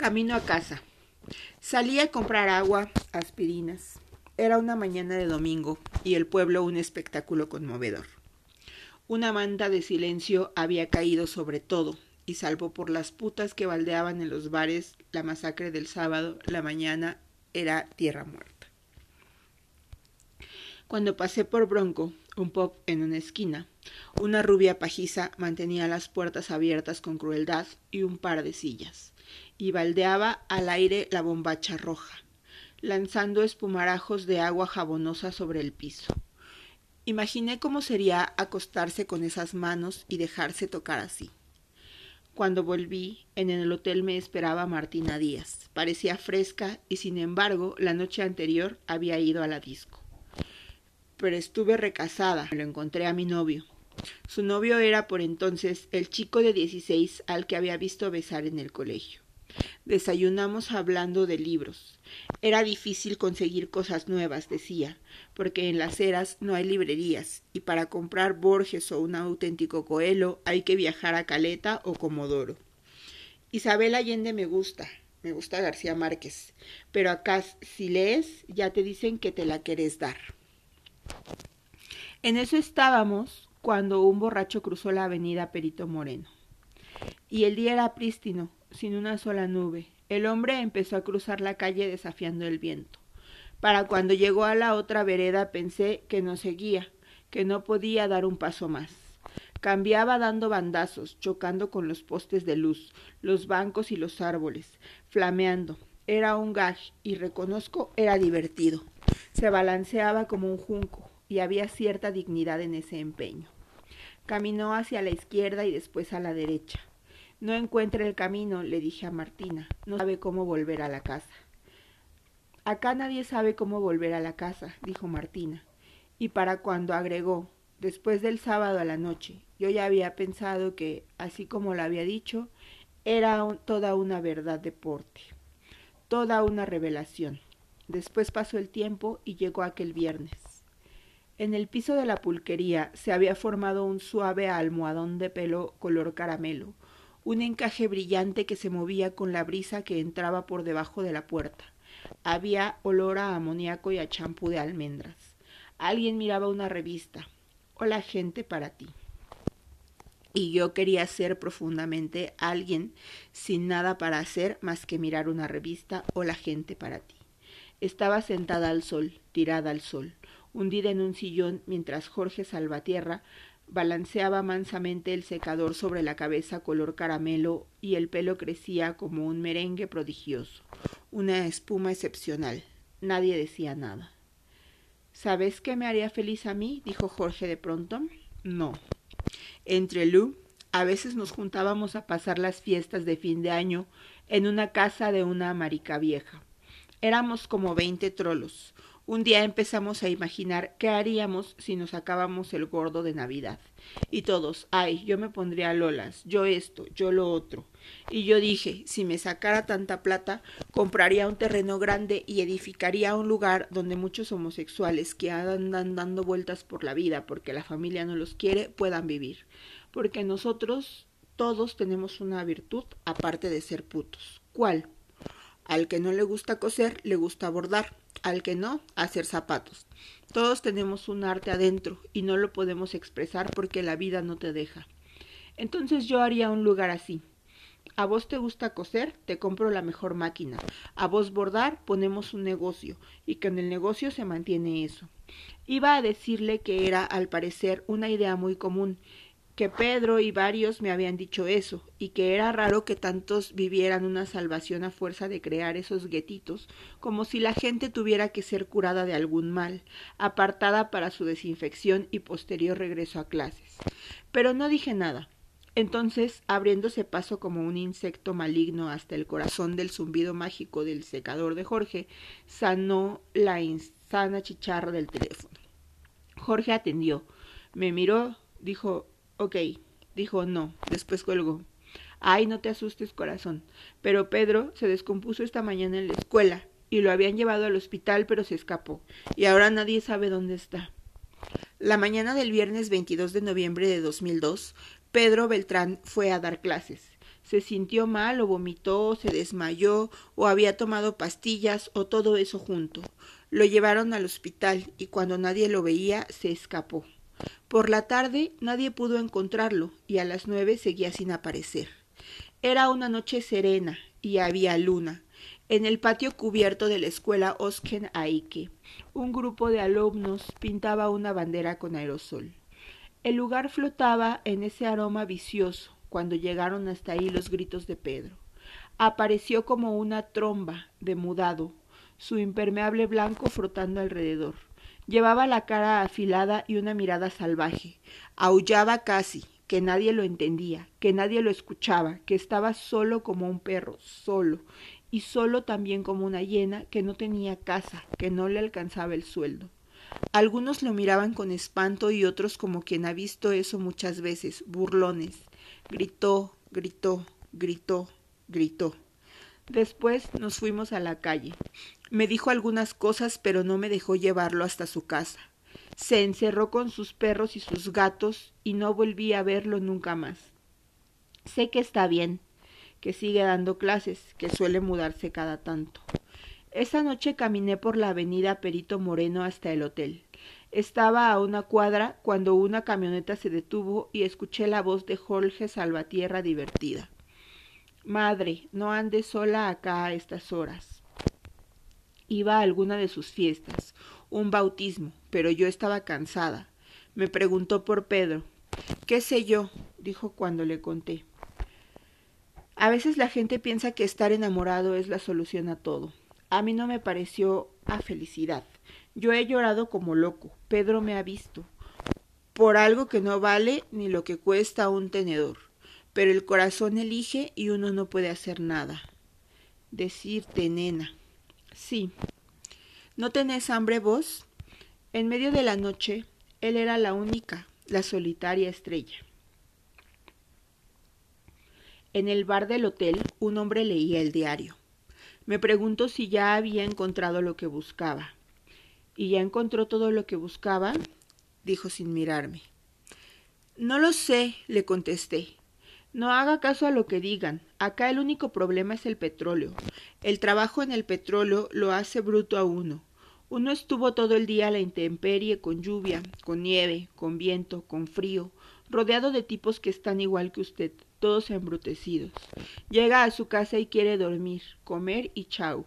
Camino a casa. Salí a comprar agua, aspirinas. Era una mañana de domingo y el pueblo un espectáculo conmovedor. Una manta de silencio había caído sobre todo, y salvo por las putas que baldeaban en los bares, la masacre del sábado, la mañana era tierra muerta. Cuando pasé por Bronco, un pop en una esquina, una rubia pajiza mantenía las puertas abiertas con crueldad y un par de sillas y baldeaba al aire la bombacha roja, lanzando espumarajos de agua jabonosa sobre el piso. Imaginé cómo sería acostarse con esas manos y dejarse tocar así. Cuando volví, en el hotel me esperaba Martina Díaz. Parecía fresca y sin embargo la noche anterior había ido a la disco. Pero estuve recasada. Lo encontré a mi novio. Su novio era por entonces el chico de dieciséis al que había visto besar en el colegio. Desayunamos hablando de libros. Era difícil conseguir cosas nuevas, decía, porque en las eras no hay librerías, y para comprar Borges o un auténtico Coelho hay que viajar a Caleta o Comodoro. Isabel Allende me gusta, me gusta García Márquez, pero acá si lees ya te dicen que te la querés dar. En eso estábamos cuando un borracho cruzó la avenida Perito Moreno. Y el día era prístino, sin una sola nube. El hombre empezó a cruzar la calle desafiando el viento. Para cuando llegó a la otra vereda pensé que no seguía, que no podía dar un paso más. Cambiaba dando bandazos, chocando con los postes de luz, los bancos y los árboles, flameando. Era un gag y reconozco era divertido. Se balanceaba como un junco y había cierta dignidad en ese empeño. Caminó hacia la izquierda y después a la derecha. No encuentra el camino, le dije a Martina. No sabe cómo volver a la casa. Acá nadie sabe cómo volver a la casa, dijo Martina. Y para cuando agregó, después del sábado a la noche, yo ya había pensado que, así como lo había dicho, era toda una verdad de porte, toda una revelación. Después pasó el tiempo y llegó aquel viernes. En el piso de la pulquería se había formado un suave almohadón de pelo color caramelo, un encaje brillante que se movía con la brisa que entraba por debajo de la puerta. Había olor a amoníaco y a champú de almendras. Alguien miraba una revista. Hola gente para ti. Y yo quería ser profundamente alguien sin nada para hacer más que mirar una revista o la gente para ti. Estaba sentada al sol, tirada al sol, hundida en un sillón mientras Jorge Salvatierra balanceaba mansamente el secador sobre la cabeza color caramelo y el pelo crecía como un merengue prodigioso, una espuma excepcional. Nadie decía nada. ¿Sabes qué me haría feliz a mí? dijo Jorge de pronto. No. Entre Lu, a veces nos juntábamos a pasar las fiestas de fin de año en una casa de una marica vieja. Éramos como veinte trolos, un día empezamos a imaginar qué haríamos si nos sacábamos el gordo de Navidad. Y todos, ay, yo me pondría lolas, yo esto, yo lo otro. Y yo dije, si me sacara tanta plata, compraría un terreno grande y edificaría un lugar donde muchos homosexuales que andan dando vueltas por la vida porque la familia no los quiere puedan vivir. Porque nosotros todos tenemos una virtud aparte de ser putos. ¿Cuál? Al que no le gusta coser, le gusta bordar al que no, hacer zapatos. Todos tenemos un arte adentro y no lo podemos expresar porque la vida no te deja. Entonces yo haría un lugar así. A vos te gusta coser, te compro la mejor máquina. A vos bordar, ponemos un negocio y que en el negocio se mantiene eso. Iba a decirle que era, al parecer, una idea muy común que Pedro y varios me habían dicho eso, y que era raro que tantos vivieran una salvación a fuerza de crear esos guetitos, como si la gente tuviera que ser curada de algún mal, apartada para su desinfección y posterior regreso a clases. Pero no dije nada. Entonces, abriéndose paso como un insecto maligno hasta el corazón del zumbido mágico del secador de Jorge, sanó la insana chicharra del teléfono. Jorge atendió, me miró, dijo Ok, dijo no, después colgó. Ay, no te asustes, corazón. Pero Pedro se descompuso esta mañana en la escuela y lo habían llevado al hospital, pero se escapó. Y ahora nadie sabe dónde está. La mañana del viernes 22 de noviembre de 2002, Pedro Beltrán fue a dar clases. se sintió mal o vomitó, se desmayó o había tomado pastillas o todo eso junto. Lo llevaron al hospital y cuando nadie lo veía se escapó. Por la tarde nadie pudo encontrarlo y a las nueve seguía sin aparecer. Era una noche serena y había luna. En el patio cubierto de la escuela Osken Aike, un grupo de alumnos pintaba una bandera con aerosol. El lugar flotaba en ese aroma vicioso cuando llegaron hasta ahí los gritos de Pedro. Apareció como una tromba de mudado, su impermeable blanco frotando alrededor. Llevaba la cara afilada y una mirada salvaje. Aullaba casi, que nadie lo entendía, que nadie lo escuchaba, que estaba solo como un perro, solo, y solo también como una hiena que no tenía casa, que no le alcanzaba el sueldo. Algunos lo miraban con espanto y otros como quien ha visto eso muchas veces, burlones. Gritó, gritó, gritó, gritó. Después nos fuimos a la calle. Me dijo algunas cosas, pero no me dejó llevarlo hasta su casa. Se encerró con sus perros y sus gatos y no volví a verlo nunca más. Sé que está bien, que sigue dando clases, que suele mudarse cada tanto. Esa noche caminé por la avenida Perito Moreno hasta el hotel. Estaba a una cuadra cuando una camioneta se detuvo y escuché la voz de Jorge Salvatierra divertida. Madre, no ande sola acá a estas horas. Iba a alguna de sus fiestas, un bautismo, pero yo estaba cansada. Me preguntó por Pedro. ¿Qué sé yo? dijo cuando le conté. A veces la gente piensa que estar enamorado es la solución a todo. A mí no me pareció a felicidad. Yo he llorado como loco. Pedro me ha visto. Por algo que no vale ni lo que cuesta un tenedor pero el corazón elige y uno no puede hacer nada. Decirte, nena. Sí. ¿No tenés hambre vos? En medio de la noche, él era la única, la solitaria estrella. En el bar del hotel, un hombre leía el diario. Me preguntó si ya había encontrado lo que buscaba. ¿Y ya encontró todo lo que buscaba? dijo sin mirarme. No lo sé, le contesté. No haga caso a lo que digan. Acá el único problema es el petróleo. El trabajo en el petróleo lo hace bruto a uno. Uno estuvo todo el día a la intemperie, con lluvia, con nieve, con viento, con frío, rodeado de tipos que están igual que usted, todos embrutecidos. Llega a su casa y quiere dormir, comer y chau.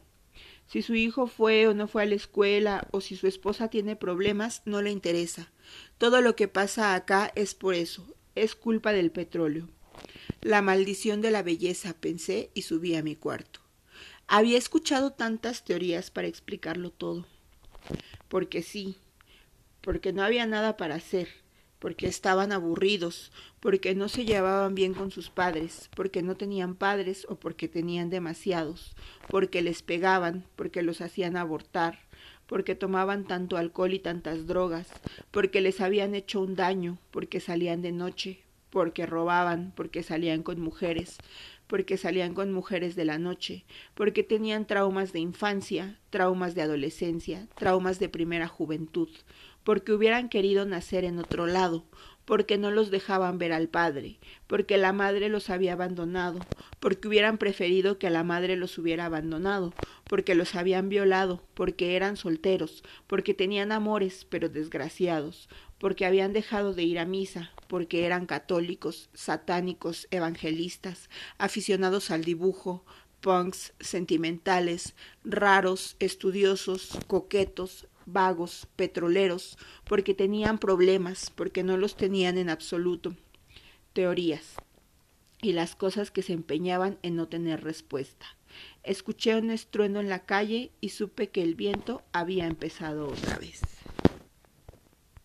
Si su hijo fue o no fue a la escuela, o si su esposa tiene problemas, no le interesa. Todo lo que pasa acá es por eso, es culpa del petróleo. La maldición de la belleza, pensé y subí a mi cuarto. Había escuchado tantas teorías para explicarlo todo. Porque sí, porque no había nada para hacer, porque estaban aburridos, porque no se llevaban bien con sus padres, porque no tenían padres o porque tenían demasiados, porque les pegaban, porque los hacían abortar, porque tomaban tanto alcohol y tantas drogas, porque les habían hecho un daño, porque salían de noche, porque robaban, porque salían con mujeres, porque salían con mujeres de la noche, porque tenían traumas de infancia, traumas de adolescencia, traumas de primera juventud, porque hubieran querido nacer en otro lado, porque no los dejaban ver al padre, porque la madre los había abandonado, porque hubieran preferido que la madre los hubiera abandonado, porque los habían violado, porque eran solteros, porque tenían amores pero desgraciados, porque habían dejado de ir a misa, porque eran católicos, satánicos, evangelistas, aficionados al dibujo, punks, sentimentales, raros, estudiosos, coquetos, vagos, petroleros, porque tenían problemas, porque no los tenían en absoluto, teorías, y las cosas que se empeñaban en no tener respuesta. Escuché un estruendo en la calle y supe que el viento había empezado otra vez.